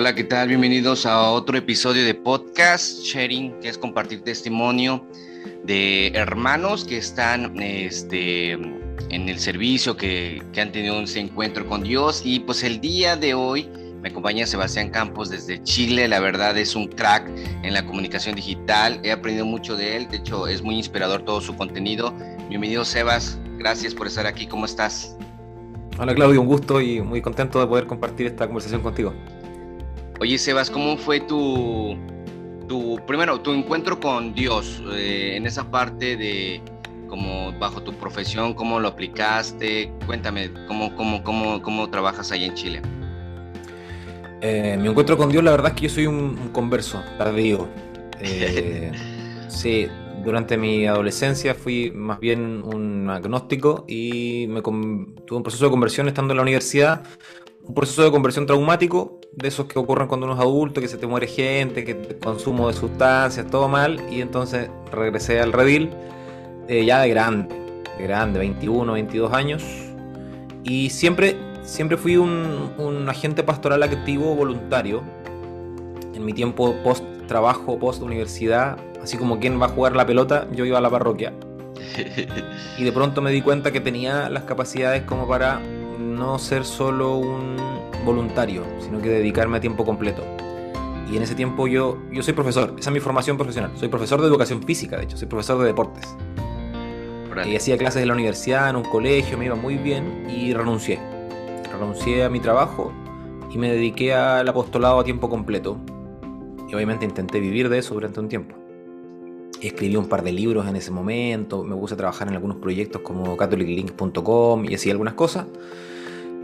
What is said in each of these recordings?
Hola, ¿qué tal? Bienvenidos a otro episodio de podcast Sharing, que es compartir testimonio de hermanos que están este, en el servicio, que, que han tenido ese encuentro con Dios. Y pues el día de hoy me acompaña Sebastián Campos desde Chile. La verdad es un crack en la comunicación digital. He aprendido mucho de él. De hecho, es muy inspirador todo su contenido. Bienvenido, Sebas. Gracias por estar aquí. ¿Cómo estás? Hola, Claudio. Un gusto y muy contento de poder compartir esta conversación contigo. Oye, Sebas, ¿cómo fue tu, tu primero, tu encuentro con Dios eh, en esa parte de como bajo tu profesión, cómo lo aplicaste? Cuéntame, ¿cómo, cómo, cómo, cómo trabajas ahí en Chile? Eh, mi encuentro con Dios, la verdad es que yo soy un, converso tardío. Eh, sí, durante mi adolescencia fui más bien un agnóstico y me tuve un proceso de conversión estando en la universidad un proceso de conversión traumático, de esos que ocurren cuando uno es adulto, que se te muere gente, que consumo de sustancias, todo mal, y entonces regresé al redil eh, ya de grande, de grande, 21, 22 años, y siempre, siempre fui un, un agente pastoral activo voluntario en mi tiempo post trabajo, post universidad, así como quien va a jugar la pelota, yo iba a la parroquia. Y de pronto me di cuenta que tenía las capacidades como para no ser solo un voluntario, sino que dedicarme a tiempo completo. Y en ese tiempo yo, yo soy profesor, esa es mi formación profesional. Soy profesor de educación física, de hecho, soy profesor de deportes. Y hacía clases en la universidad, en un colegio, me iba muy bien y renuncié. Renuncié a mi trabajo y me dediqué al apostolado a tiempo completo. Y obviamente intenté vivir de eso durante un tiempo. Escribí un par de libros en ese momento, me puse a trabajar en algunos proyectos como catholiclink.com y así algunas cosas.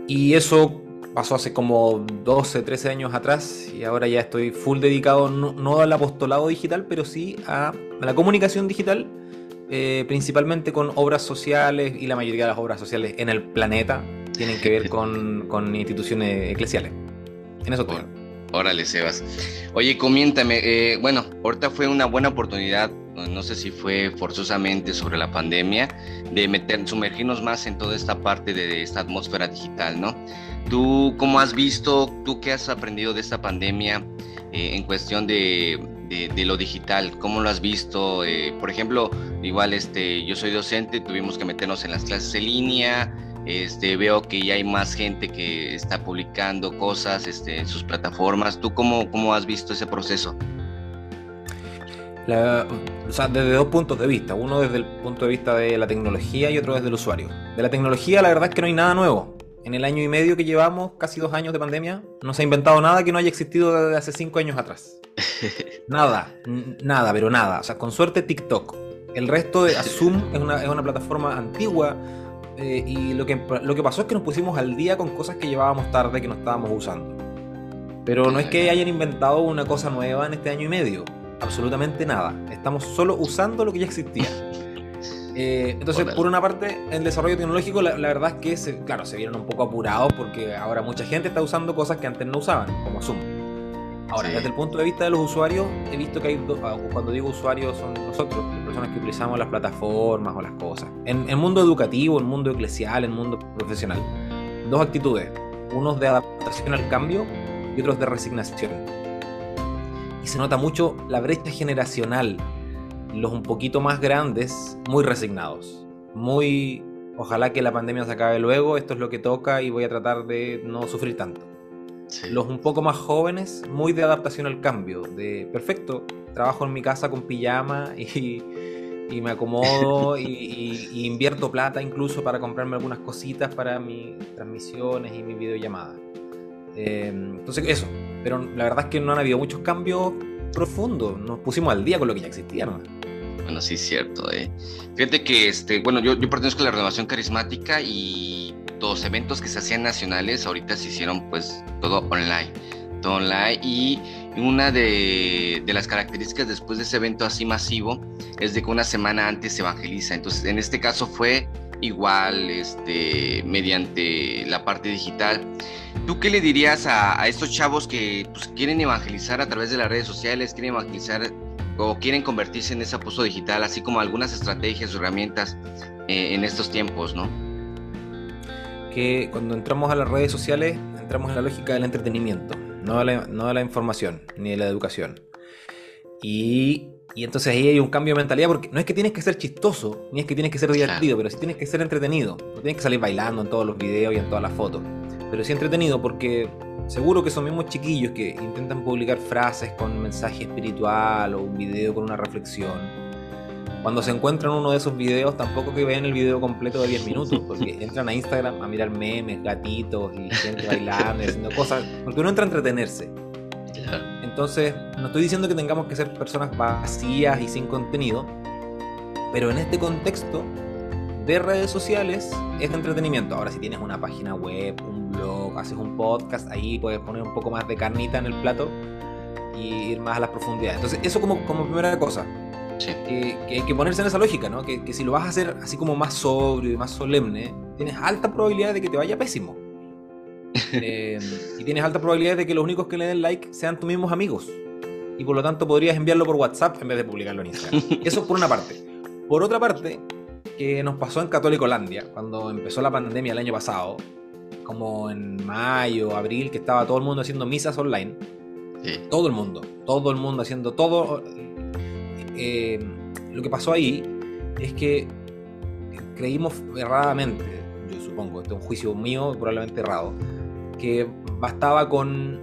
Y eso pasó hace como 12, 13 años atrás y ahora ya estoy full dedicado no, al apostolado digital, pero sí a, la comunicación digital, eh, principalmente con obras sociales y la mayoría de las obras sociales en el planeta tienen que ver con, con instituciones eclesiales. En eso estoy. Órale, Sebas. Oye, coméntame, eh, bueno, ahorita fue una buena oportunidad, no sé si fue forzosamente sobre la pandemia, de meter, sumergirnos más en toda esta parte de esta atmósfera digital, ¿no? ¿Tú cómo has visto, tú qué has aprendido de esta pandemia eh, en cuestión de, de, lo digital? ¿Cómo lo has visto? Eh, por ejemplo, igual este, yo soy docente, tuvimos que meternos en las clases en línea, este, veo que ya hay más gente que está publicando cosas este, en sus plataformas. ¿Tú cómo, cómo has visto ese proceso? O sea, desde dos puntos de vista. Uno desde el punto de vista de la tecnología y otro desde el usuario. De la tecnología, la verdad es que no hay nada nuevo. En el año y medio que llevamos, casi dos años de pandemia, no se ha inventado nada que no haya existido desde hace cinco años atrás. nada, nada, pero nada. O sea, con suerte TikTok. El resto de Zoom es una, es una plataforma antigua eh, y lo que, lo que pasó es que nos pusimos al día con cosas que llevábamos tarde que no estábamos usando. Pero no es que hayan inventado una cosa nueva en este año y medio. Absolutamente nada. Estamos solo usando lo que ya existía. Eh, entonces, por una parte, el desarrollo tecnológico, la, verdad es que, se, claro, se vieron un poco apurados porque ahora mucha gente está usando cosas que antes no usaban, como Zoom. Ahora, desde el punto de vista de los usuarios, he visto que hay, ah, cuando digo usuarios, son nosotros, las personas que utilizamos las plataformas o las cosas. En el mundo educativo, en el mundo eclesial, en el mundo profesional, dos actitudes. Unos de adaptación al cambio y otros de resignación. Y se nota mucho la brecha generacional. Los un poquito más grandes, muy resignados. Muy, ojalá que la pandemia se acabe luego, esto es lo que toca y voy a tratar de no sufrir tanto los un poco más jóvenes, muy de adaptación al cambio, de perfecto, trabajo en mi casa con pijama y, me acomodo y, invierto plata incluso para comprarme algunas cositas para mis transmisiones y mis videollamadas. Em, entonces eso, pero la verdad es que no han habido muchos cambios profundos, nos pusimos al día con lo que ya existía. Bueno, sí, cierto. Eh. Fíjate que, este, bueno, yo, yo pertenezco a la renovación carismática y los eventos que se hacían nacionales ahorita se hicieron pues todo online, todo online y una de, de, las características después de ese evento así masivo es de que una semana antes se evangeliza. Entonces, en este caso fue igual este, mediante la parte digital. ¿Tú qué le dirías a, estos chavos que pues, quieren evangelizar a través de las redes sociales, quieren evangelizar o quieren convertirse en ese apóstol digital, así como algunas estrategias o herramientas eh, en estos tiempos, ¿no? que cuando entramos a las redes sociales entramos en la lógica del entretenimiento. no de la, no de la información, ni de la educación. Y, y, entonces ahí hay un cambio de mentalidad, porque no es que tienes que ser chistoso, ni es que tienes que ser divertido, pero sí tienes que ser entretenido. No tienes que salir bailando en todos los videos y en todas las fotos. Pero sí entretenido porque seguro que son mismos chiquillos que intentan publicar frases con mensaje espiritual o un video con una reflexión cuando se encuentran uno de esos videos, tampoco que vean el video completo de 10 minutos, porque entran a Instagram a mirar memes, gatitos y gente bailando y haciendo cosas, porque uno entra a entretenerse. Entonces, no estoy diciendo que tengamos que ser personas vacías y sin contenido, pero en este contexto de redes sociales es entretenimiento. Ahora, si tienes una página web, un blog, haces un podcast, ahí puedes poner un poco más de carnita en el plato y ir más a las profundidades. Entonces, eso como, como primera cosa. Que, hay que ponerse en esa lógica, ¿no? Que, si lo vas a hacer así como más sobrio y más solemne, tienes alta probabilidad de que te vaya pésimo. Eh, y tienes alta probabilidad de que los únicos que le den like sean tus mismos amigos. Y por lo tanto podrías enviarlo por WhatsApp en vez de publicarlo en Instagram. Eso por una parte. Por otra parte, que nos pasó en Católicolandia, cuando empezó la pandemia el año pasado, como en mayo, abril, que estaba todo el mundo haciendo misas online. Todo el mundo, todo el mundo haciendo todo eh, lo que pasó ahí es que creímos erradamente, yo supongo, este es un juicio mío, probablemente errado, que bastaba con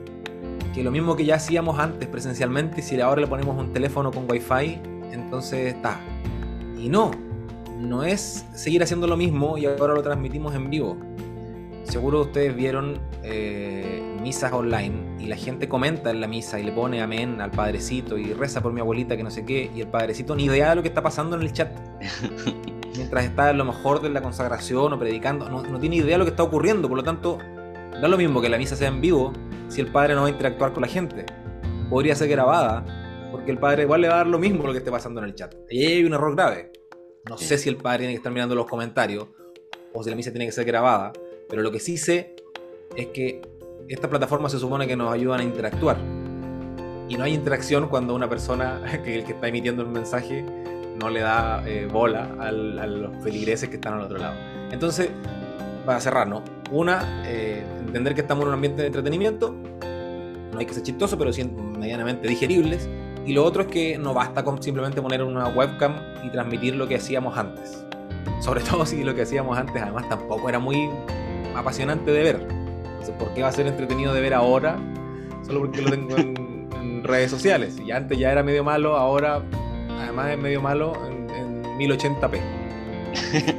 que lo mismo que ya hacíamos antes presencialmente, si ahora le ponemos un teléfono con wifi, entonces está. Y no, no es seguir haciendo lo mismo y ahora lo transmitimos en vivo. Seguro ustedes vieron eh, misas online y la gente comenta en la misa y le pone amén al padrecito y reza por mi abuelita que no sé qué y el padrecito ni idea de lo que está pasando en el chat. Mientras está en lo mejor de la consagración o predicando, no, no tiene idea de lo que está ocurriendo, por lo tanto, da lo mismo que la misa sea en vivo si el padre no va a interactuar con la gente. Podría ser grabada porque el padre igual le va a dar lo mismo lo que esté pasando en el chat. Y ahí hay un error grave. No sé si el padre tiene que estar mirando los comentarios o si la misa tiene que ser grabada, pero lo que sí sé es que estas plataformas se supone que nos ayudan a interactuar. Y no hay interacción cuando una persona, que el que está emitiendo el mensaje, no le da eh, bola a los feligreses que están al otro lado. Entonces, para cerrar, ¿no? Una, eh, entender que estamos en un ambiente de entretenimiento. No hay que ser chistoso, pero sí medianamente digeribles. Y lo otro es que no basta con simplemente poner una webcam y transmitir lo que hacíamos antes. Sobre todo si lo que hacíamos antes además tampoco era muy apasionante de ver. ¿por qué va a ser entretenido de ver ahora? Solo porque lo tengo en, redes sociales. Y antes ya era medio malo, ahora además es medio malo en, 1080p.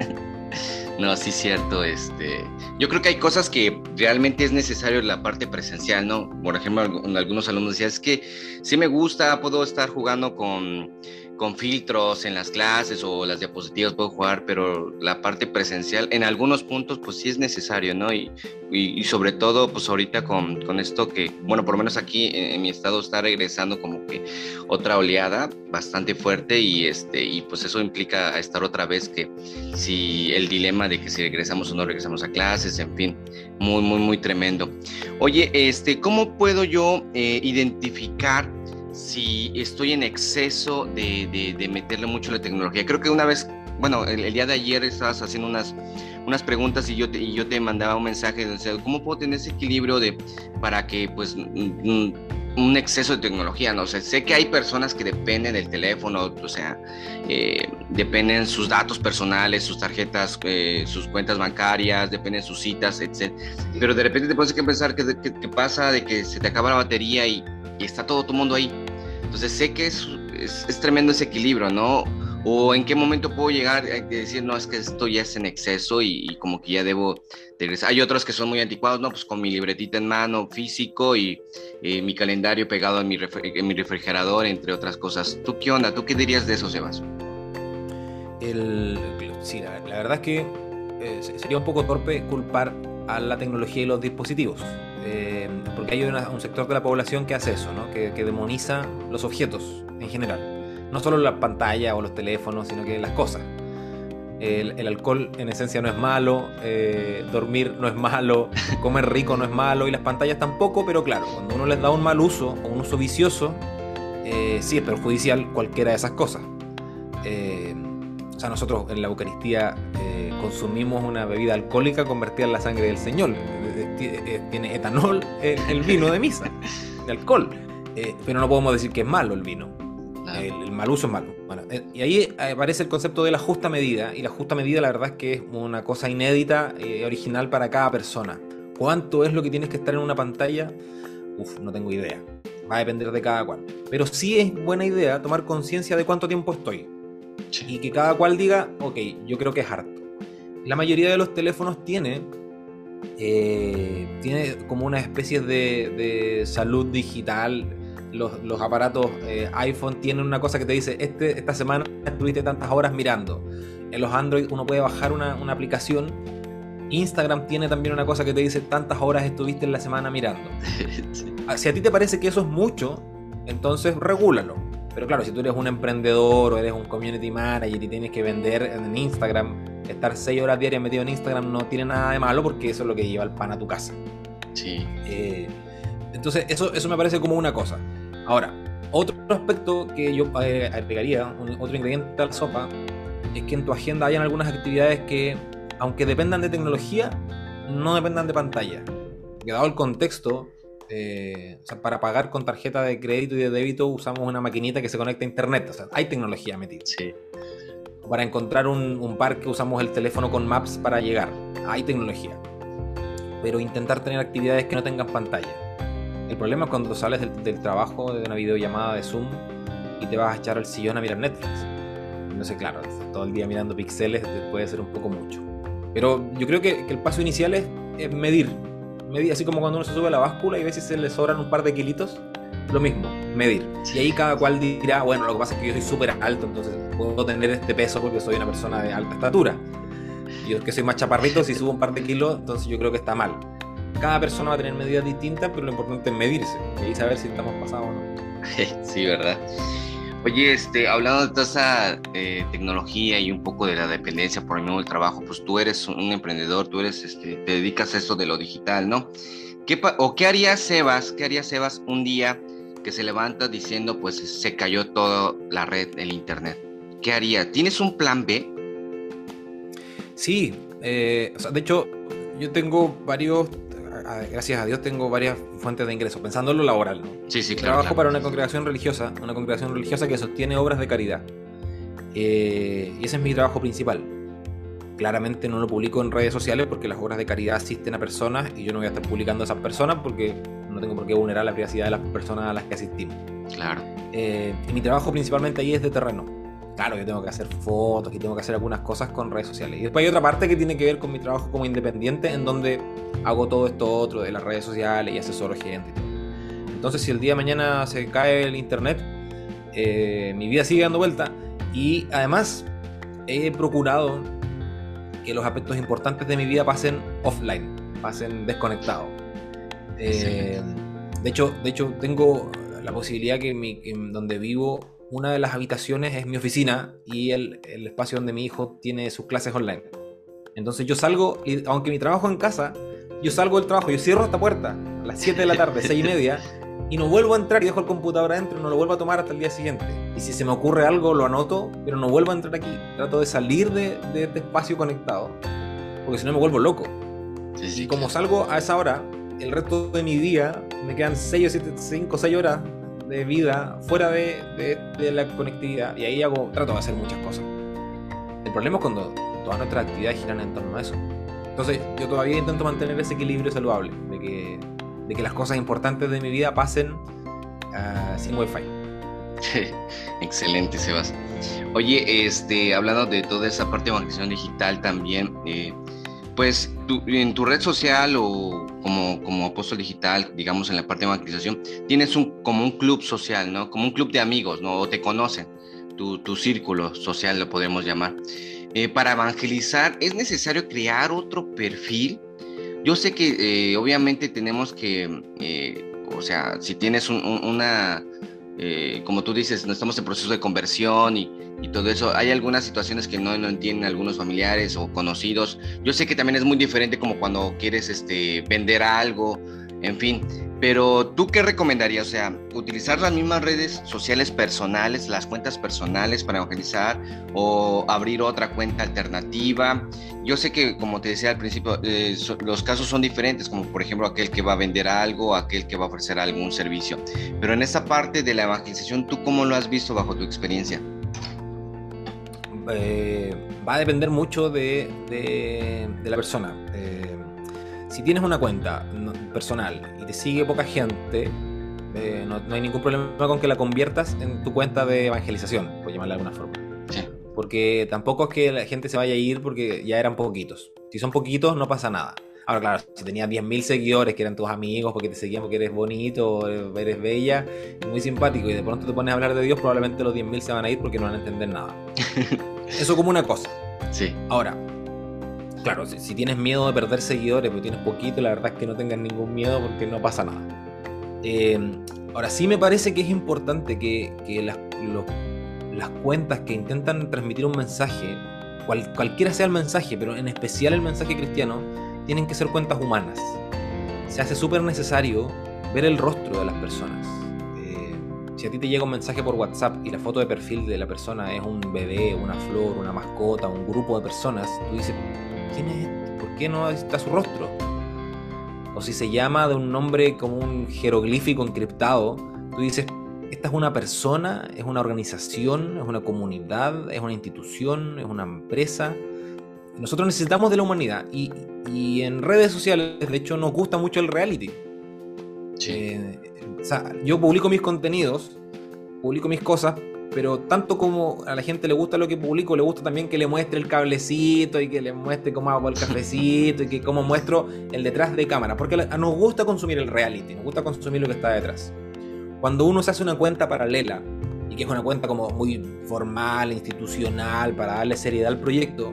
No, sí cierto. Este, yo creo que hay cosas que realmente es necesario la parte presencial, ¿no? Por ejemplo, algunos alumnos decían, es que sí me gusta, puedo estar jugando con con filtros en las clases o las diapositivas puedo jugar, pero la parte presencial en algunos puntos pues sí es necesario, ¿no? Y, y, sobre todo pues ahorita con, con, esto que, bueno, por lo menos aquí en, mi estado está regresando como que otra oleada bastante fuerte y este y pues eso implica estar otra vez que si el dilema de que si regresamos o no regresamos a clases, en fin, muy, muy, muy tremendo. Oye, este, ¿cómo puedo yo eh, identificar si estoy en exceso de, de, meterle mucho la tecnología. Creo que una vez, bueno, el, día de ayer estabas haciendo unas, unas preguntas y yo, te, y yo te mandaba un mensaje de cómo puedo tener ese equilibrio de, para que pues un exceso de tecnología, ¿no? sé sé que hay personas que dependen del teléfono, o sea, eh, dependen sus datos personales, sus tarjetas, eh, sus cuentas bancarias, dependen sus citas, etc. Pero de repente te que pensar que, pasa de que se te acaba la batería y y está todo tu mundo ahí. Entonces sé que es, es, tremendo ese equilibrio, ¿no? O en qué momento puedo llegar a decir, no, es que esto ya es en exceso y, como que ya debo regresar. Hay otros que son muy anticuados, ¿no? Pues con mi libretita en mano, físico y mi calendario pegado en mi, en mi, refrigerador, entre otras cosas. ¿Tú qué onda? ¿Tú qué dirías de eso, Sebas? El, sí, la, verdad es que eh, sería un poco torpe culpar a la tecnología y los dispositivos. Eh, porque hay un sector de la población que hace eso, que, demoniza los objetos en general. No solo las pantallas o los teléfonos, sino que las cosas. El, alcohol en esencia no es malo, eh, dormir no es malo, comer rico no es malo y las pantallas tampoco, pero claro, cuando uno les da un mal uso o un uso vicioso, eh, sí es perjudicial cualquiera de esas cosas. o sea, nosotros en la Eucaristía consumimos una bebida alcohólica convertida en la sangre del Señor tiene etanol el, vino de misa, de alcohol. pero no podemos decir que es malo el vino. El, mal uso es malo. Bueno, y ahí aparece el concepto de la justa medida. Y la justa medida, la verdad es que es una cosa inédita, y original para cada persona. ¿Cuánto es lo que tienes que estar en una pantalla? Uf, no tengo idea. Va a depender de cada cual. Pero sí es buena idea tomar conciencia de cuánto tiempo estoy. Y que cada cual diga, ok, yo creo que es harto. La mayoría de los teléfonos tiene, eh, tiene como una especie de, salud digital. Los, aparatos eh, iPhone tienen una cosa que te dice, este, esta semana estuviste tantas horas mirando. En los Android uno puede bajar una, una aplicación Instagram tiene también una cosa que te dice tantas horas estuviste en la semana mirando. Ah, si a ti te parece que eso es mucho, entonces regúlalo. Pero claro, si tú eres un emprendedor o eres un community manager y tienes que vender en Instagram, estar 6 horas diarias metido en Instagram no tiene nada de malo porque eso es lo que lleva el pan a tu casa. Sí. Eh, entonces, eso, eso me parece como una cosa. Ahora, otro aspecto que yo eh, agregaría, otro ingrediente a la sopa, es que en tu agenda hayan algunas actividades que aunque dependan de tecnología, no dependan de pantalla. Porque dado el contexto, eh, para pagar con tarjeta de crédito y de débito usamos una maquinita que se conecta a internet. O sea, hay tecnología metida. Sí. Para encontrar un, parque usamos el teléfono con maps para llegar. Hay tecnología. Pero intentar tener actividades que no tengan pantalla. El problema es cuando sales del, del trabajo de una videollamada de Zoom y te vas a echar al sillón a mirar Netflix. No sé, claro, todo el día mirando píxeles puede ser un poco mucho. Pero yo creo que, el paso inicial es, medir. Medir, así como cuando uno se sube a la báscula y ve si se le sobran un par de kilitos, lo mismo, medir. Y ahí cada cual dirá, bueno, lo que pasa es que yo soy súper alto, entonces puedo tener este peso porque soy una persona de alta estatura. Yo que soy más chaparrito, si subo un par de kilos, entonces yo creo que está mal. Cada persona va a tener medidas distintas, pero lo importante es medirse y saber si estamos pasados o no. Sí, ¿verdad? Oye, este, hablando de toda esa eh, tecnología y un poco de la dependencia por el mismo trabajo, pues tú eres un emprendedor, tú eres, este, te dedicas a eso de lo digital, ¿no? ¿Qué ¿O qué haría Sebas, qué haría Sebas un día que se levanta diciendo, pues se cayó toda la red, el internet? ¿Qué haría? ¿Tienes un plan B? Sí, eh, de hecho, yo tengo varios gracias a Dios tengo varias fuentes de ingresos, pensando en lo laboral. ¿no? Sí, sí, claro. Trabajo para una congregación religiosa, una congregación religiosa que sostiene obras de caridad. Eh, y ese es mi trabajo principal. Claramente no lo publico en redes sociales porque las obras de caridad asisten a personas y yo no voy a estar publicando a esas personas porque no tengo por qué vulnerar la privacidad de las personas a las que asistimos. Claro. Eh, y mi trabajo principalmente ahí es de terreno claro, yo tengo que hacer fotos y tengo que hacer algunas cosas con redes sociales. Y después hay otra parte que tiene que ver con mi trabajo como independiente, en donde hago todo esto otro de las redes sociales y asesoro gente. Entonces, si el día de mañana se cae el internet, eh, mi vida sigue dando vuelta. Y además, he procurado que los aspectos importantes de mi vida pasen offline, pasen desconectados. Eh, de, hecho, de hecho, tengo la posibilidad que, mi, que donde vivo una de las habitaciones es mi oficina y el, espacio donde mi hijo tiene sus clases online. Entonces yo salgo, y aunque mi trabajo en casa, yo salgo del trabajo, yo cierro esta puerta a las 7 de la tarde, 6 y media, y no vuelvo a entrar y dejo el computador adentro, no lo vuelvo a tomar hasta el día siguiente. Y si se me ocurre algo, lo anoto, pero no vuelvo a entrar aquí. Trato de salir de, este espacio conectado, porque si no me vuelvo loco. y como salgo a esa hora, el resto de mi día me quedan 6 o 7, 5 o 6 horas de vida fuera de, la conectividad y ahí hago, trato de hacer muchas cosas. El problema es cuando todas nuestras actividades giran en torno a eso. Entonces yo todavía intento mantener ese equilibrio saludable, de que, de que las cosas importantes de mi vida pasen uh, sin wifi. Excelente, Sebas. Oye, este, hablando de toda esa parte de evangelización digital también, eh, pues en tu red social o como, como apóstol digital, digamos en la parte de evangelización, tienes un, como un club social, ¿no? Como un club de amigos, ¿no? O te conocen, tu, tu círculo social lo podemos llamar. Eh, para evangelizar, ¿es necesario crear otro perfil? Yo sé que eh, obviamente tenemos que, eh, o sea, si tienes una, como tú dices, no estamos en proceso de conversión y y todo eso. Hay algunas situaciones que no, no, entienden algunos familiares o conocidos. Yo sé que también es muy diferente como cuando quieres este, vender algo, en fin. Pero tú qué recomendarías? O sea, utilizar las mismas redes sociales personales, las cuentas personales para evangelizar o abrir otra cuenta alternativa. Yo sé que, como te decía al principio, eh, los casos son diferentes, como por ejemplo aquel que va a vender algo, aquel que va a ofrecer algún servicio. Pero en esa parte de la evangelización, ¿tú cómo lo has visto bajo tu experiencia? Eh, va a depender mucho de, la persona. Eh, si tienes una cuenta personal y te sigue poca gente, eh, no, hay ningún problema con que la conviertas en tu cuenta de evangelización, por llamarla de alguna forma. Porque tampoco es que la gente se vaya a ir porque ya eran poquitos. Si son poquitos, no pasa nada. Ahora, claro, si tenías 10.000 seguidores que eran tus amigos porque te seguían porque eres bonito, eres bella, muy simpático y de pronto te pones a hablar de Dios, probablemente los 10.000 se van a ir porque no van a entender nada. Eso como una cosa. Sí. Ahora, claro, si, tienes miedo de perder seguidores, pero tienes poquito, la verdad es que no tengas ningún miedo porque no pasa nada. Eh, ahora, sí me parece que es importante que, las, las cuentas que intentan transmitir un mensaje, cualquiera sea el mensaje, pero en especial el mensaje cristiano, tienen que ser cuentas humanas. Se hace súper necesario ver el rostro de las personas. Eh, si a ti te llega un mensaje por WhatsApp y la foto de perfil de la persona es un bebé, una flor, una mascota, un grupo de personas, tú dices, ¿quién es este? ¿Por qué no está su rostro? O si se llama de un nombre como un jeroglífico encriptado, tú dices, esta es una persona, es una organización, es una comunidad, es una institución, es una empresa. Nosotros necesitamos de la humanidad y, y en redes sociales, de hecho, nos gusta mucho el reality. Eh, o sea, yo publico mis contenidos, publico mis cosas, pero tanto como a la gente le gusta lo que publico, le gusta también que le muestre el cablecito y que le muestre cómo hago el cafecito y que cómo muestro el detrás de cámara, porque nos gusta consumir el reality, nos gusta consumir lo que está detrás. Cuando uno se hace una cuenta paralela y que es una cuenta como muy formal, institucional, para darle seriedad al proyecto,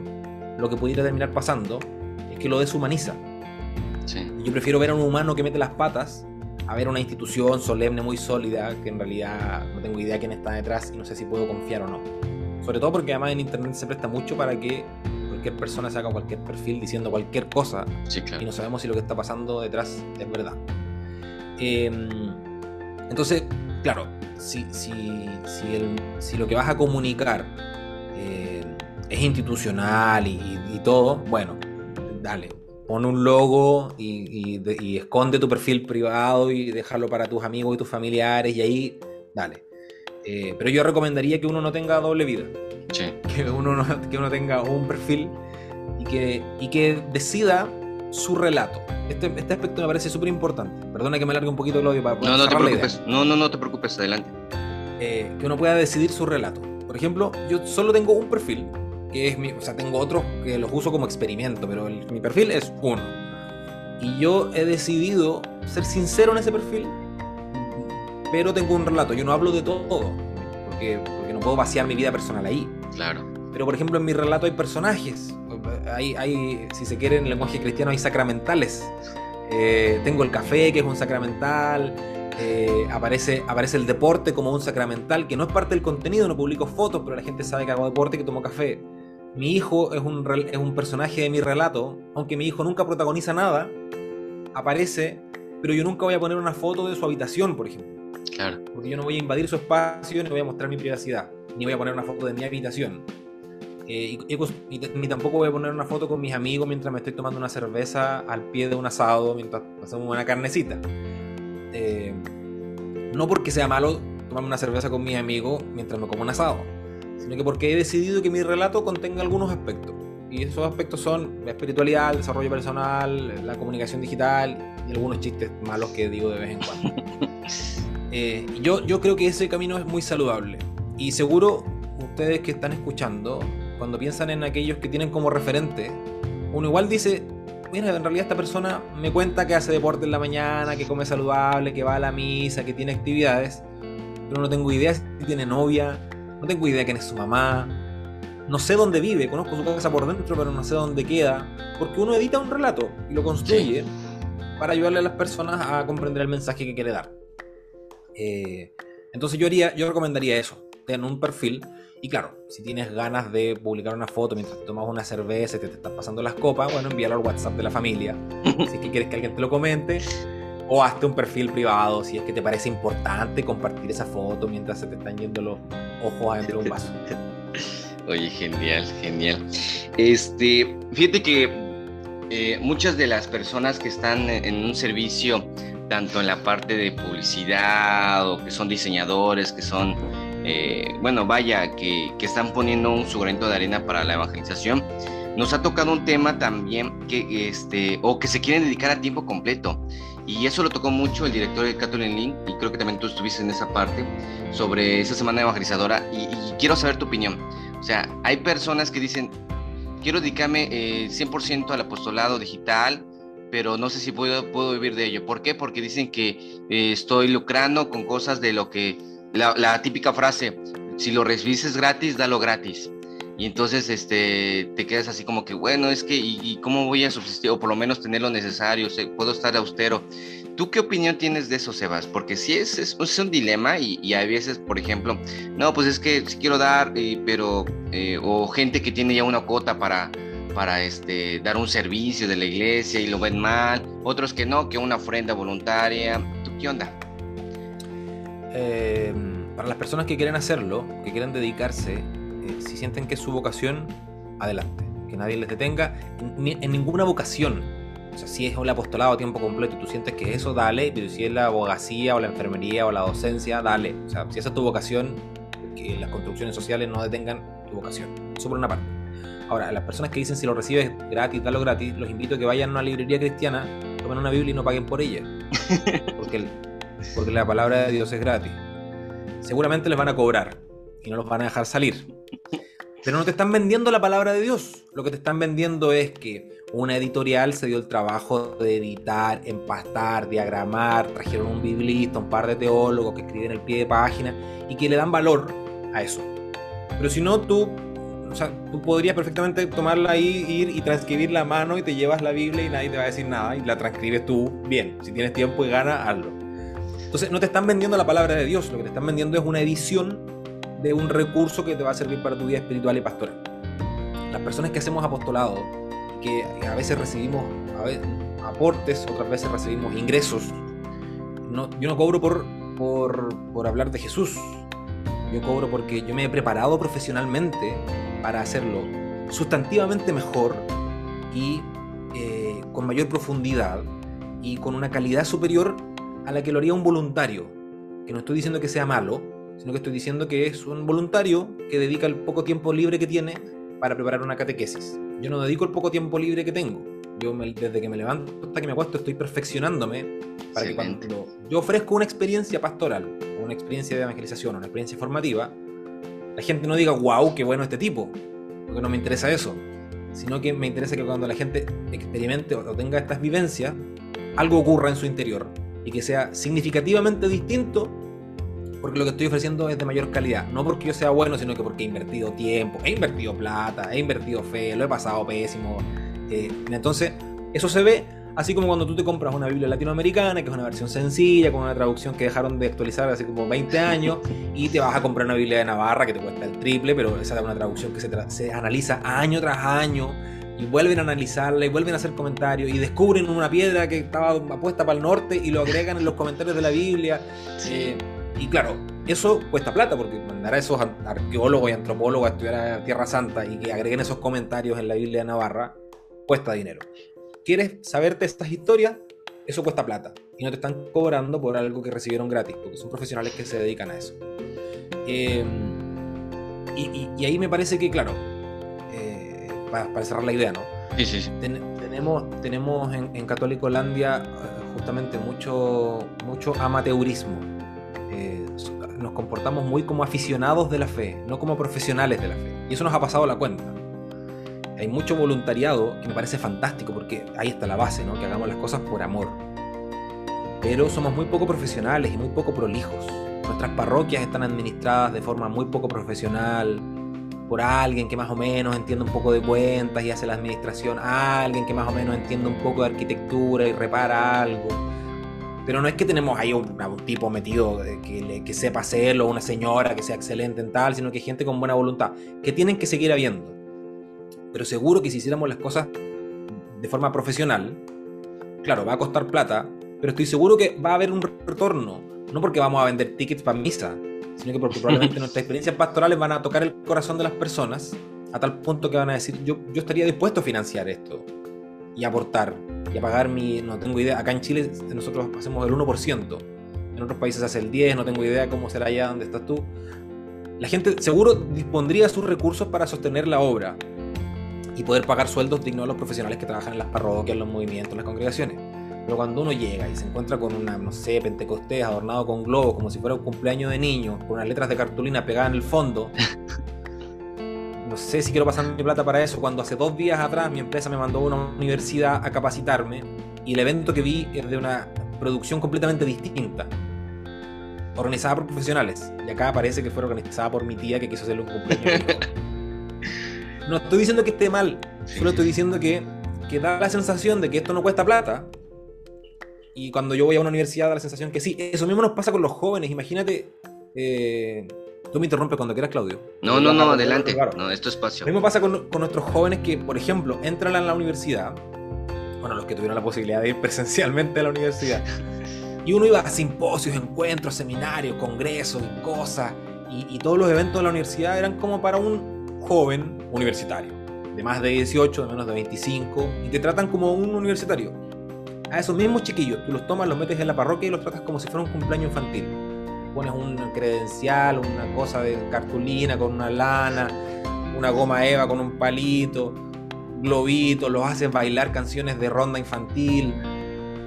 lo que pudiera terminar pasando es que lo deshumaniza. Yo prefiero ver a un humano que mete las patas a ver una institución solemne, muy sólida, que en realidad no tengo idea quién está detrás y no sé si puedo confiar o no. Sobre todo porque además en Internet se presta mucho para que cualquier persona saca cualquier perfil diciendo cualquier cosa y no sabemos si lo que está pasando detrás es verdad. Em, entonces, claro, si, si, si, lo que vas a comunicar eh, es institucional y todo, bueno, dale, pon un logo y, esconde tu perfil privado y déjalo para tus amigos y tus familiares y ahí, dale. Eh, pero yo recomendaría que uno no tenga doble vida. Que, uno que uno tenga un perfil y que, y que decida su relato. Este, este aspecto me parece súper importante. Perdona que me alargue un poquito el audio para No, no te preocupes. No, no, no te preocupes. Adelante. Eh, que uno pueda decidir su relato. Por ejemplo, yo solo tengo un perfil que es mi, o sea, tengo otros que los uso como experimento, pero mi perfil es uno. Y yo he decidido ser sincero en ese perfil, pero tengo un relato, yo no hablo de todo, porque, porque no puedo vaciar mi vida personal ahí. Claro. Pero por ejemplo en mi relato hay personajes, hay, hay si se quiere en el lenguaje cristiano hay sacramentales. Eh, tengo el café, que es un sacramental, eh, aparece, aparece el deporte como un sacramental, que no es parte del contenido, no publico fotos, pero la gente sabe que hago deporte y que tomo café. Mi hijo es un, es un personaje de mi relato, aunque mi hijo nunca protagoniza nada, aparece, pero yo nunca voy a poner una foto de su habitación, por ejemplo. Claro. Porque yo no voy a invadir su espacio, ni voy a mostrar mi privacidad, ni voy a poner una foto de mi habitación. Eh, y, ni tampoco voy a poner una foto con mis amigos mientras me estoy tomando una cerveza al pie de un asado, mientras hacemos una carnecita. Eh, no porque sea malo tomarme una cerveza con mis amigos mientras me como un asado sino que porque he decidido que mi relato contenga algunos aspectos. Y esos aspectos son la espiritualidad, el desarrollo personal, la comunicación digital y algunos chistes malos que digo de vez en cuando. Eh, yo, yo creo que ese camino es muy saludable. Y seguro ustedes que están escuchando, cuando piensan en aquellos que tienen como referente, uno igual dice, mira, en realidad esta persona me cuenta que hace deporte en la mañana, que come saludable, que va a la misa, que tiene actividades, pero no tengo idea si tiene novia, no tengo idea quién es su mamá. No sé dónde vive, conozco su casa por dentro, pero no sé dónde queda. Porque uno edita un relato y lo construye para ayudarle a las personas a comprender el mensaje que quiere dar. Eh, entonces yo haría, yo recomendaría eso. Ten un perfil. Y claro, si tienes ganas de publicar una foto mientras te tomas una cerveza y te, te estás pasando las copas, bueno, envíalo al WhatsApp de la familia. si es que quieres que alguien te lo comente. O hazte un perfil privado si es que te parece importante compartir esa foto mientras se te están yendo los ojos adentro de un vaso. Oye, genial, genial. Este, fíjate que eh, muchas de las personas que están en un servicio, tanto en la parte de publicidad o que son diseñadores, que son, eh, bueno, vaya, que, que, están poniendo un su de arena para la evangelización, nos ha tocado un tema también que, este, o que se quieren dedicar a tiempo completo. Y eso lo tocó mucho el director de Catholic Link, y creo que también tú estuviste en esa parte, sobre esa semana evangelizadora, y, y quiero saber tu opinión. O sea, hay personas que dicen, quiero dedicarme eh, 100% al apostolado digital, pero no sé si puedo, puedo vivir de ello. ¿Por qué? Porque dicen que eh, estoy lucrando con cosas de lo que, la, la típica frase, si lo recibes gratis, dalo gratis y entonces este, te quedas así como que, bueno, es que, ¿y, cómo voy a subsistir? O por lo menos tener lo necesario, puedo estar austero. ¿Tú qué opinión tienes de eso, Sebas? Porque si es, es, un dilema y, y, hay veces, por ejemplo, no, pues es que quiero dar, pero, eh, o gente que tiene ya una cuota para, para este, dar un servicio de la iglesia y lo ven mal, otros que no, que una ofrenda voluntaria. ¿Tú qué onda? Eh, para las personas que quieren hacerlo, que quieren dedicarse, si sienten que es su vocación, adelante. Que nadie les detenga en ninguna vocación. O sea, si es un apostolado a tiempo completo y tú sientes que eso, dale. Pero si es la abogacía o la enfermería o la docencia, dale. O sea, si esa es tu vocación, que las construcciones sociales no detengan tu vocación. Eso por una parte. Ahora, las personas que dicen si lo recibes gratis, dalo gratis, los invito a que vayan a una librería cristiana, tomen una Biblia y no paguen por ella. Porque, porque la palabra de Dios es gratis. Seguramente les van a cobrar y no los van a dejar salir. Pero no te están vendiendo la palabra de Dios. Lo que te están vendiendo es que una editorial se dio el trabajo de editar, empastar, diagramar, trajeron un biblista, un par de teólogos que escriben el pie de página y que le dan valor a eso. Pero si no, tú, o sea, tú podrías perfectamente tomarla ahí, ir y transcribir la mano y te llevas la Biblia y nadie te va a decir nada y la transcribes tú bien. Si tienes tiempo y gana, hazlo. Entonces, no te están vendiendo la palabra de Dios, lo que te están vendiendo es una edición de un recurso que te va a servir para tu vida espiritual y pastoral. Las personas que hacemos apostolado, que a veces recibimos aportes, otras veces recibimos ingresos, no, yo no cobro por, por, hablar de Jesús, yo cobro porque yo me he preparado profesionalmente para hacerlo sustantivamente mejor y eh, con mayor profundidad y con una calidad superior a la que lo haría un voluntario. Que no estoy diciendo que sea malo, sino que estoy diciendo que es un voluntario que dedica el poco tiempo libre que tiene para preparar una catequesis. Yo no dedico el poco tiempo libre que tengo. Yo desde que me levanto hasta que me acuesto estoy perfeccionándome para que cuando yo ofrezco una experiencia pastoral, una experiencia de evangelización, una experiencia formativa, la gente no diga, wow, qué bueno este tipo, porque no me interesa eso, sino que me interesa que cuando la gente experimente o tenga estas vivencias, algo ocurra en su interior y que sea significativamente distinto porque lo que estoy ofreciendo es de mayor calidad. No porque yo sea bueno, sino que porque he invertido tiempo, he invertido plata, he invertido fe, lo he pasado pésimo. Eh, entonces, eso se ve así como cuando tú te compras una Biblia latinoamericana, que es una versión sencilla, con una traducción que dejaron de actualizar hace como 20 años, y te vas a comprar una Biblia de Navarra que te cuesta el triple, pero esa es una traducción que se, se analiza año tras año y vuelven a analizarla y vuelven a hacer comentarios y descubren una piedra que estaba apuesta para el norte y lo agregan en los comentarios de la Biblia. Sí. Eh, y claro, eso cuesta plata porque mandar a esos arqueólogos y antropólogos a estudiar a Tierra Santa y que agreguen esos comentarios en la Biblia de Navarra cuesta dinero. ¿Quieres saberte estas historias? Eso cuesta plata. Y no te están cobrando por algo que recibieron gratis, porque son profesionales que se dedican a eso. Em, y, ahí me parece que, claro, eh, para, cerrar la idea, ¿no? Sí, sí, sí. tenemos tenemos en, en Católico Holandia eh, justamente mucho, mucho amateurismo nos comportamos muy como aficionados de la fe, no como profesionales de la fe. Y eso nos ha pasado la cuenta. Hay mucho voluntariado que me parece fantástico porque ahí está la base, ¿no? que hagamos las cosas por amor. Pero somos muy poco profesionales y muy poco prolijos. Nuestras parroquias están administradas de forma muy poco profesional por alguien que más o menos entiende un poco de cuentas y hace la administración, alguien que más o menos entiende un poco de arquitectura y repara algo pero no es que tenemos ahí un, tipo metido que, que, sepa hacerlo, una señora que sea excelente en tal, sino que hay gente con buena voluntad, que tienen que seguir habiendo. Pero seguro que si hiciéramos las cosas de forma profesional, claro, va a costar plata, pero estoy seguro que va a haber un retorno. No porque vamos a vender tickets para misa, sino que porque probablemente nuestras experiencias pastorales van a tocar el corazón de las personas a tal punto que van a decir, yo, yo estaría dispuesto a financiar esto y aportar y a pagar mi, no tengo idea, acá en Chile nosotros hacemos el 1%, en otros países hace el 10%, no tengo idea cómo será allá donde estás tú. La gente seguro dispondría sus recursos para sostener la obra y poder pagar sueldos dignos a los profesionales que trabajan en las parroquias, los movimientos, en las congregaciones. Pero cuando uno llega y se encuentra con una, no sé, Pentecostés adornado con globos, como si fuera un cumpleaños de niño, con unas letras de cartulina pegadas en el fondo, sé si quiero pasar mi plata para eso, cuando hace dos días atrás mi empresa me mandó a una universidad a capacitarme y el evento que vi es de una producción completamente distinta, organizada por profesionales. Y acá parece que fue organizada por mi tía que quiso hacerle un cumpleaños. no estoy diciendo que esté mal, solo estoy diciendo que, que da la sensación de que esto no cuesta plata y cuando yo voy a una universidad da la sensación que sí. Eso mismo nos pasa con los jóvenes. Imagínate. Eh, tú me interrumpes cuando quieras, Claudio. No, no, no, adelante. No, esto es espacio. Lo mismo pasa con, nuestros jóvenes que, por ejemplo, entran a la universidad. Bueno, los que tuvieron la posibilidad de ir presencialmente a la universidad. Y uno iba a simposios, encuentros, seminarios, congresos y cosas. Y, y todos los eventos de la universidad eran como para un joven universitario. De más de 18, de menos de 25. Y te tratan como un universitario a esos mismos chiquillos, tú los tomas, los metes en la parroquia y los tratas como si fuera un cumpleaños infantil. Pones un credencial, una cosa de cartulina con una lana, una goma eva con un palito, globitos, los haces bailar canciones de ronda infantil.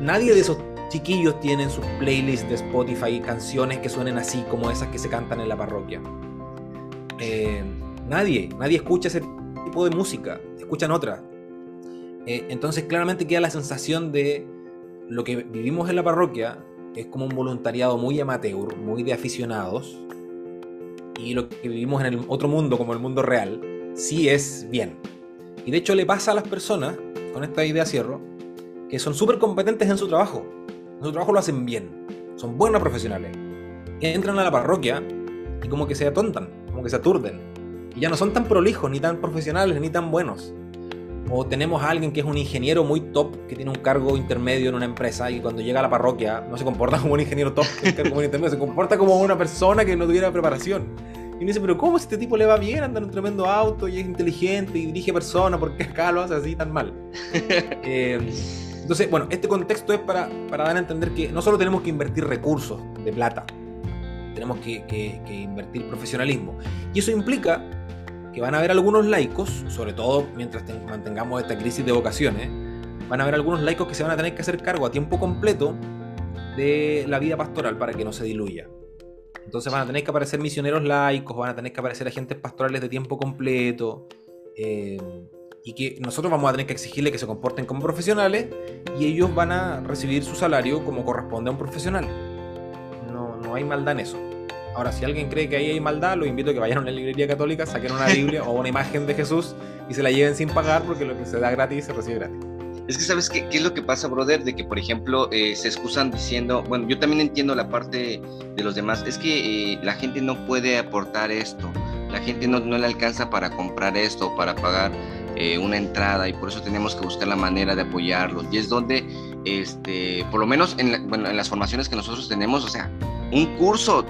Nadie de esos chiquillos tiene en sus playlists de Spotify canciones que suenen así como esas que se cantan en la parroquia. Eh, nadie, nadie escucha ese tipo de música, escuchan otra. Eh, entonces claramente queda la sensación de lo que vivimos en la parroquia es como un voluntariado muy amateur, muy de aficionados, y lo que vivimos en el otro mundo, como el mundo real, sí es bien. Y de hecho le pasa a las personas, con esta idea cierro, que son súper competentes en su trabajo. En su trabajo lo hacen bien, son buenos profesionales. Entran a la parroquia y como que se atontan, como que se aturden. Y ya no son tan prolijos, ni tan profesionales, ni tan buenos. O tenemos a alguien que es un ingeniero muy top, que tiene un cargo intermedio en una empresa y cuando llega a la parroquia no se comporta como un ingeniero top, se comporta como una persona que no tuviera preparación. Y uno dice, pero ¿cómo si este tipo le va bien, anda en un tremendo auto y es inteligente y dirige personas, ¿por qué acá lo hace así tan mal? Eh, entonces, bueno, este contexto es para, para, dar a entender que no solo tenemos que invertir recursos de plata, tenemos que, que, que invertir profesionalismo. Y eso implica que van a haber algunos laicos, sobre todo mientras mantengamos esta crisis de vocaciones, van a haber algunos laicos que se van a tener que hacer cargo a tiempo completo de la vida pastoral para que no se diluya. Entonces van a tener que aparecer misioneros laicos, van a tener que aparecer agentes pastorales de tiempo completo, eh, y que nosotros vamos a tener que exigirle que se comporten como profesionales y ellos van a recibir su salario como corresponde a un profesional. No, no hay maldad en eso. Ahora, si alguien cree que ahí hay maldad, los invito a que vayan a una librería católica, saquen una Biblia o una imagen de Jesús y se la lleven sin pagar porque lo que se da gratis se recibe gratis. Es que sabes qué, es lo que pasa, brother, de que por ejemplo eh, se excusan diciendo, bueno, yo también entiendo la parte de los demás, es que eh, la gente no puede aportar esto, la gente no, no le alcanza para comprar esto, para pagar eh, una entrada y por eso tenemos que buscar la manera de apoyarlos. Y es donde, este, por lo menos en, bueno, en las formaciones que nosotros tenemos, o sea, un curso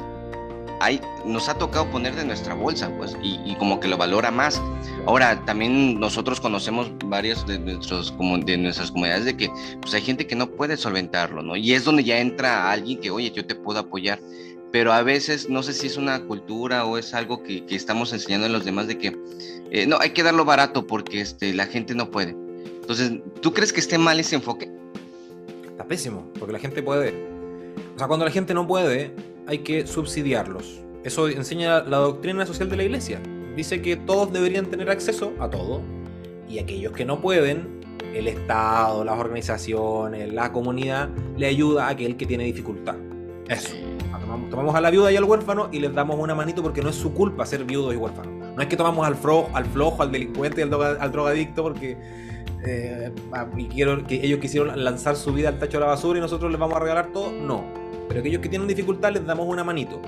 nos ha tocado poner de nuestra bolsa, pues, y, como que lo valora más. Ahora, también nosotros conocemos varios de, nuestros, como, de nuestras comunidades de que pues, hay gente que no puede solventarlo, ¿no? Y es donde ya entra alguien que, oye, yo te puedo apoyar. Pero a veces, no sé si es una cultura o es algo que, estamos enseñando a los demás de que, eh, no, hay que darlo barato porque este, la gente no puede. Entonces, ¿tú crees que esté mal ese enfoque? Está pésimo, porque la gente puede. O sea, cuando la gente no puede, hay que subsidiarlos. Eso enseña la doctrina social de la iglesia. Dice que todos deberían tener acceso a todo y aquellos que no pueden, el Estado, las organizaciones, la comunidad, le ayuda a aquel que tiene dificultad. Eso. Tomamos, a la viuda y al huérfano y les damos una manito porque no es su culpa ser viudos y huérfanos. No es que tomamos al, flojo, al flojo, al delincuente y al, drogadicto porque eh, quiero, que ellos quisieron lanzar su vida al tacho de la basura y nosotros les vamos a regalar todo. No pero aquellos que tienen dificultad les damos una manito.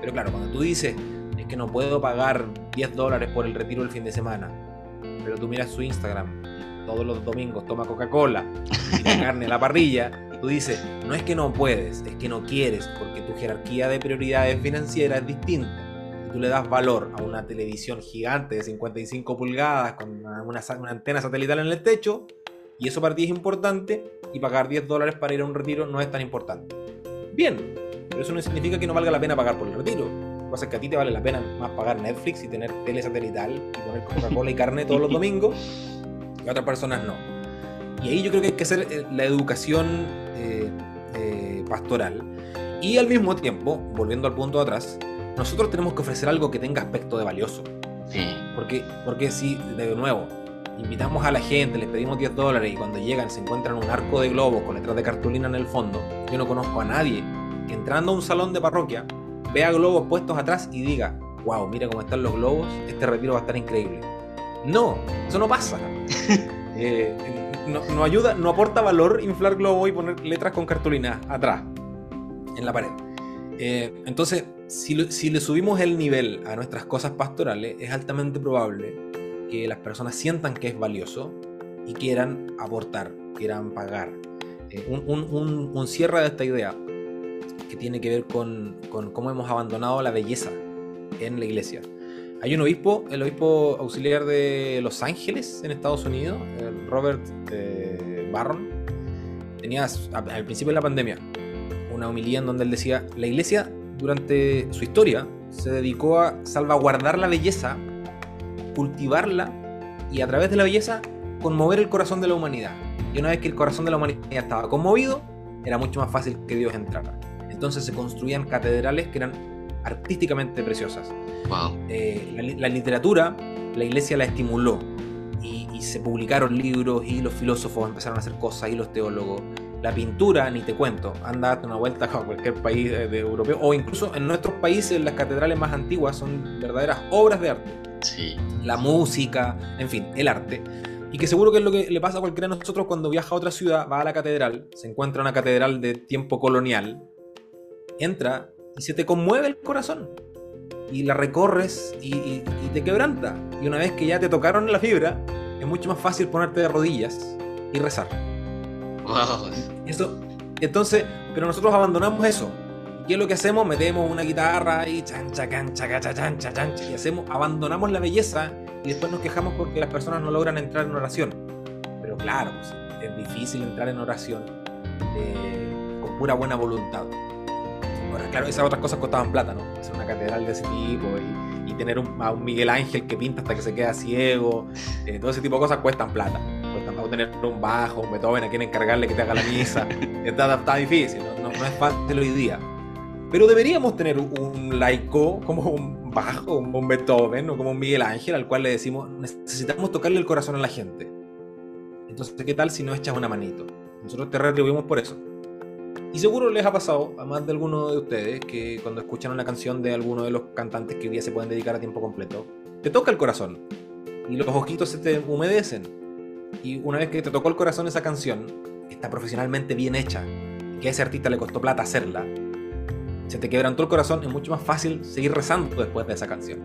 Pero claro, cuando tú dices, es que no puedo pagar 10 dólares por el retiro del fin de semana, pero tú miras su Instagram, todos los domingos toma Coca-Cola y carne a la parrilla, Tú dices, no es que no puedes, es que no quieres, porque tu jerarquía de prioridades financieras es distinta. Y tú le das valor a una televisión gigante de 55 pulgadas con una antena satelital en el techo, y eso para ti es importante, y pagar 10 dólares para ir a un retiro no es tan importante. Bien, pero eso no significa que no valga la pena pagar por el retiro. Lo que pasa es que a ti te vale la pena más pagar Netflix y tener tele satelital y poner Coca-Cola y carne todos los domingos, y a otras personas no. Y ahí yo creo que hay que hacer eh, la educación eh, eh, pastoral. Y al mismo tiempo, volviendo al punto de atrás, nosotros tenemos que ofrecer algo que tenga aspecto de valioso. Sí. Porque, porque si, de nuevo, invitamos a la gente, les pedimos 10 dólares y cuando llegan se encuentran un arco de globo con letras de cartulina en el fondo, yo no conozco a nadie que entrando a un salón de parroquia vea globos puestos atrás y diga, wow, mira cómo están los globos, este retiro va a estar increíble. No, eso no pasa. eh, no, ayuda, no aporta valor inflar globo y poner letras con cartulina atrás, en la pared. Eh, entonces, si, si, le subimos el nivel a nuestras cosas pastorales, es altamente probable que las personas sientan que es valioso y quieran aportar, quieran pagar. Eh, un, un, cierre de esta idea que tiene que ver con, con cómo hemos abandonado la belleza en la iglesia. Hay un obispo, el obispo auxiliar de Los Ángeles, en Estados Unidos, Robert eh, Barron, tenía al principio de la pandemia una homilía en donde él decía, la iglesia durante su historia se dedicó a salvaguardar la belleza, cultivarla y a través de la belleza conmover el corazón de la humanidad. Y una vez que el corazón de la humanidad estaba conmovido, era mucho más fácil que Dios entrara. Entonces se construían catedrales que eran artísticamente preciosas. Eh, la, literatura, la iglesia la estimuló y, se publicaron libros y los filósofos empezaron a hacer cosas y los teólogos. La pintura, ni te cuento, anda dando una vuelta a cualquier país de, europeo o incluso en nuestros países las catedrales más antiguas son verdaderas obras de arte. Sí. La música, en fin, el arte. Y que seguro que es lo que le pasa a cualquiera de nosotros cuando viaja a otra ciudad, va a la catedral, se encuentra una catedral de tiempo colonial, entra y se te conmueve el corazón y la recorres y, te quebranta. Y una vez que ya te tocaron la fibra, es mucho más fácil ponerte de rodillas y rezar. Eso, entonces, pero nosotros abandonamos eso. ¿Qué es lo que hacemos? Metemos una guitarra y chancha, cancha, cancha, chancha, chancha, y hacemos, abandonamos la belleza y después nos quejamos porque las personas no logran entrar en oración. Pero claro, pues, es difícil entrar en oración eh, con pura buena voluntad claro, esas otras cosas costaban plata, ¿no? Hacer una catedral de ese tipo y, tener un, a un Miguel Ángel que pinta hasta que se queda ciego, eh, todo ese tipo de cosas cuestan plata. Cuestan plata tener un bajo, un Beethoven a quien encargarle que te haga la misa. está, está, difícil, ¿no? No, es fácil hoy día. Pero deberíamos tener un laico como un bajo, un Beethoven o como un Miguel Ángel al cual le decimos, necesitamos tocarle el corazón a la gente. Entonces, ¿qué tal si no echas una manito? Nosotros te retribuimos por eso. Y seguro les ha pasado a más de alguno de ustedes que cuando escuchan una canción de alguno de los cantantes que hoy día se pueden dedicar a tiempo completo, te toca el corazón y los ojitos se te humedecen. Y una vez que te tocó el corazón esa canción, está profesionalmente bien hecha, que a ese artista le costó plata hacerla, se te quebrantó el corazón, es mucho más fácil seguir rezando después de esa canción.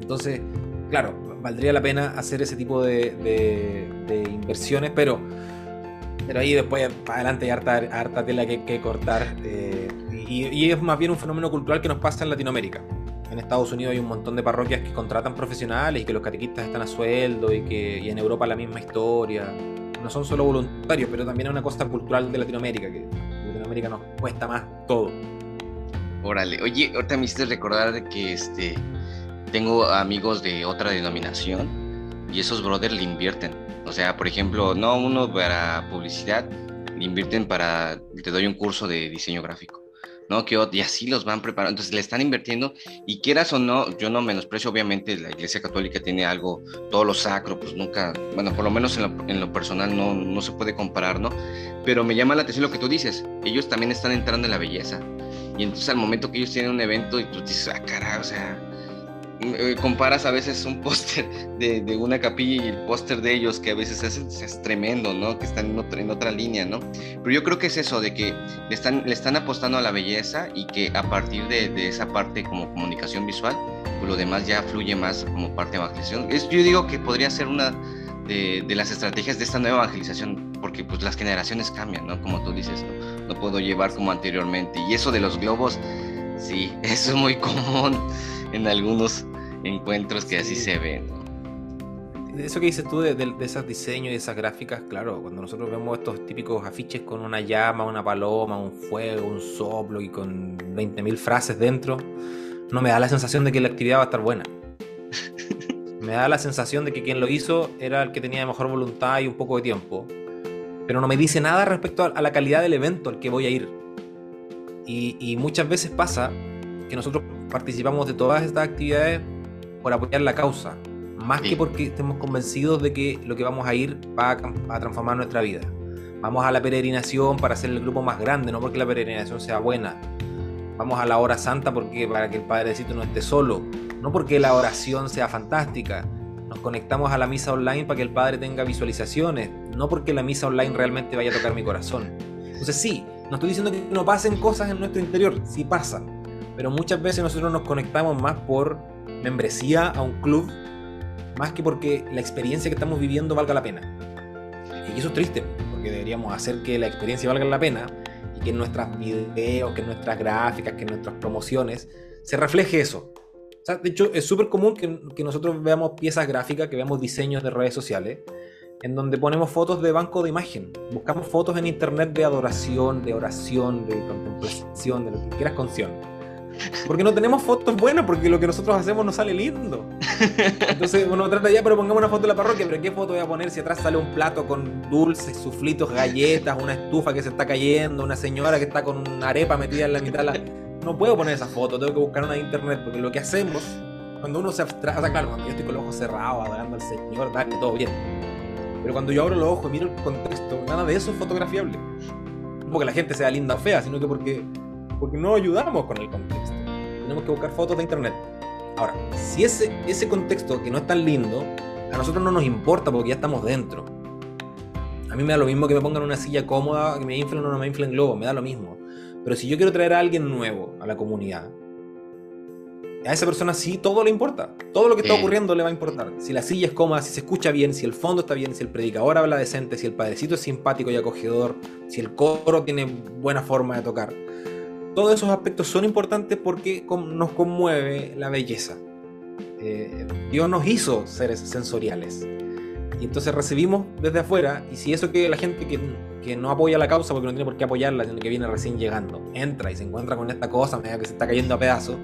Entonces, claro, valdría la pena hacer ese tipo de, inversiones, pero pero ahí después, para adelante, hay harta, tela que, que cortar. Eh, y, es más bien un fenómeno cultural que nos pasa en Latinoamérica. En Estados Unidos hay un montón de parroquias que contratan profesionales y que los catequistas están a sueldo y que y en Europa la misma historia. No son solo voluntarios, pero también es una cosa cultural de Latinoamérica, que Latinoamérica nos cuesta más todo. Órale, oye, ahorita me hiciste recordar de que este tengo amigos de otra denominación y esos brothers le invierten o sea, por ejemplo, no uno para publicidad, invierten para, te doy un curso de diseño gráfico, ¿no? Que, y así los van preparando, entonces le están invirtiendo y quieras o no, yo no menosprecio, obviamente la Iglesia Católica tiene algo, todo lo sacro, pues nunca, bueno, por lo menos en lo, personal no, no se puede comparar, ¿no? Pero me llama la atención lo que tú dices, ellos también están entrando en la belleza. Y entonces al momento que ellos tienen un evento y tú dices, ah, cara, o sea, eh, comparas a veces un póster de, de, una capilla y el póster de ellos, que a veces es, es, tremendo, ¿no? Que están en otra, en otra línea, ¿no? Pero yo creo que es eso, de que le están, le están apostando a la belleza y que a partir de, de esa parte como comunicación visual, pues lo demás ya fluye más como parte de evangelización. Es, yo digo que podría ser una de, de las estrategias de esta nueva evangelización, porque pues las generaciones cambian, ¿no? Como tú dices, no, no puedo llevar como anteriormente. Y eso de los globos, sí, eso es muy común en algunos encuentros que así se ven. Eso que dices tú de, esos diseños y esas gráficas, claro, cuando nosotros vemos estos típicos afiches con una llama, una paloma, un fuego, un soplo y con 20.000 frases dentro, no me da la sensación de que la actividad va a estar buena. me da la sensación de que quien lo hizo era el que tenía mejor voluntad y un poco de tiempo. Pero no me dice nada respecto a, la calidad del evento al que voy a ir. y muchas veces pasa que nosotros participamos de todas estas actividades por apoyar la causa, más que porque estemos convencidos de que lo que vamos a ir va a, transformar nuestra vida. Vamos a la peregrinación para hacer el grupo más grande, no porque la peregrinación sea buena. Vamos a la hora santa porque para que el Padrecito no esté solo, no porque la oración sea fantástica. Nos conectamos a la misa online para que el Padre tenga visualizaciones, no porque la misa online realmente vaya a tocar mi corazón. Entonces sí, no estoy diciendo que no pasen cosas en nuestro interior, sí pasan, pero muchas veces nosotros nos conectamos más por membresía a un club más que porque la experiencia que estamos viviendo valga la pena. Y eso es triste, porque deberíamos hacer que la experiencia valga la pena y que en nuestras videos, que en nuestras gráficas, que en nuestras promociones se refleje eso. de hecho, es súper común que, que, nosotros veamos piezas gráficas, que veamos diseños de redes sociales, en donde ponemos fotos de banco de imagen. Buscamos fotos en internet de adoración, de oración, de contemplación, de lo que quieras con porque no tenemos fotos buenas, porque lo que nosotros hacemos no sale lindo. Entonces uno trata ya, pero pongamos una foto de la parroquia, pero ¿qué foto voy a poner si atrás sale un plato con dulces, suflitos, galletas, una estufa que se está cayendo, una señora que está con una arepa metida en la mitad? La... No puedo poner esa foto, tengo que buscar una de internet, porque lo que hacemos, cuando uno se abstrae, o claro, yo estoy con los ojos cerrados, adorando al Señor, que todo bien. Pero cuando yo abro los ojos y miro el contexto, nada de eso es fotografiable. No porque la gente sea linda o fea, sino que porque porque no ayudamos con el contexto. Tenemos que buscar fotos de internet. Ahora, si ese, ese contexto que no es tan lindo, a nosotros no nos importa porque ya estamos dentro. A mí me da lo mismo que me pongan una silla cómoda, que me inflen o no me inflen globo, me da lo mismo. Pero si yo quiero traer a alguien nuevo a la comunidad, a esa persona sí todo le importa. Todo lo que está ocurriendo le va a importar. Si la silla es cómoda, si se escucha bien, si el fondo está bien, si el predicador habla decente, si el padrecito es simpático y acogedor, si el coro tiene buena forma de tocar todos esos aspectos son importantes porque nos conmueve la belleza. Eh, Dios nos hizo seres sensoriales. Y entonces recibimos desde afuera, y si eso que la gente que, que, no apoya la causa, porque no tiene por qué apoyarla, sino que viene recién llegando, entra y se encuentra con esta cosa, medida que se está cayendo a pedazos,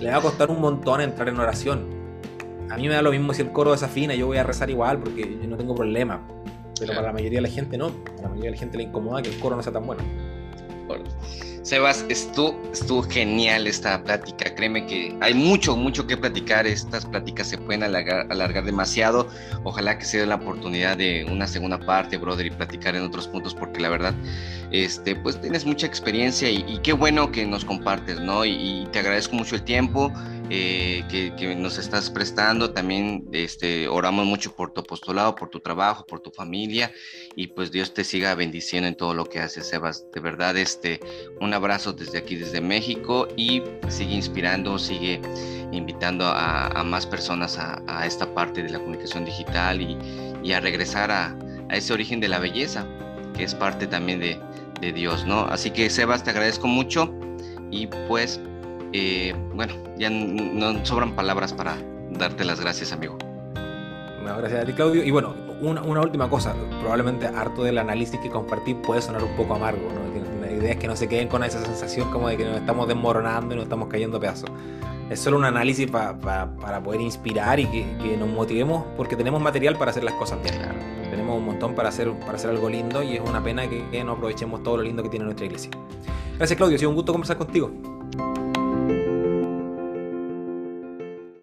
le va a costar un montón entrar en oración. A mí me da lo mismo si el coro desafina, yo voy a rezar igual, porque yo no tengo problema. Pero para la mayoría de la gente no, para la mayoría de la gente le incomoda que el coro no sea tan bueno. Sebas, estuvo, genial esta plática. Créeme que hay mucho, mucho que platicar. Estas pláticas se pueden alargar, demasiado. Ojalá que se dé la oportunidad de una segunda parte, brother, y platicar en otros puntos, porque la verdad, este, pues tienes mucha experiencia y, qué bueno que nos compartes, ¿no? y te agradezco mucho el tiempo. Eh, que, nos estás prestando. También este, oramos mucho por tu apostolado, por tu trabajo, por tu familia y pues Dios te siga bendiciendo en todo lo que haces, Sebas. De verdad, este, un abrazo desde aquí, desde México y sigue inspirando, sigue invitando a, más personas a, esta parte de la comunicación digital y, a regresar a, ese origen de la belleza, que es parte también de, Dios, ¿no? Así que Sebas, te agradezco mucho y pues eh, bueno, ya no sobran palabras para darte las gracias, amigo. gracias a ti, Claudio. Y bueno, una, última cosa. Probablemente harto del análisis que compartí puede sonar un poco amargo. La idea es que no se queden con esa sensación como de que nos estamos desmoronando y nos estamos cayendo a pedazos. Es solo un análisis para poder inspirar y que, nos motivemos porque tenemos material para hacer las cosas bien. Tenemos un montón para hacer, para hacer algo lindo y es una pena que, que no aprovechemos todo lo lindo que tiene nuestra iglesia. Gracias, Claudio. Ha sido un gusto conversar contigo.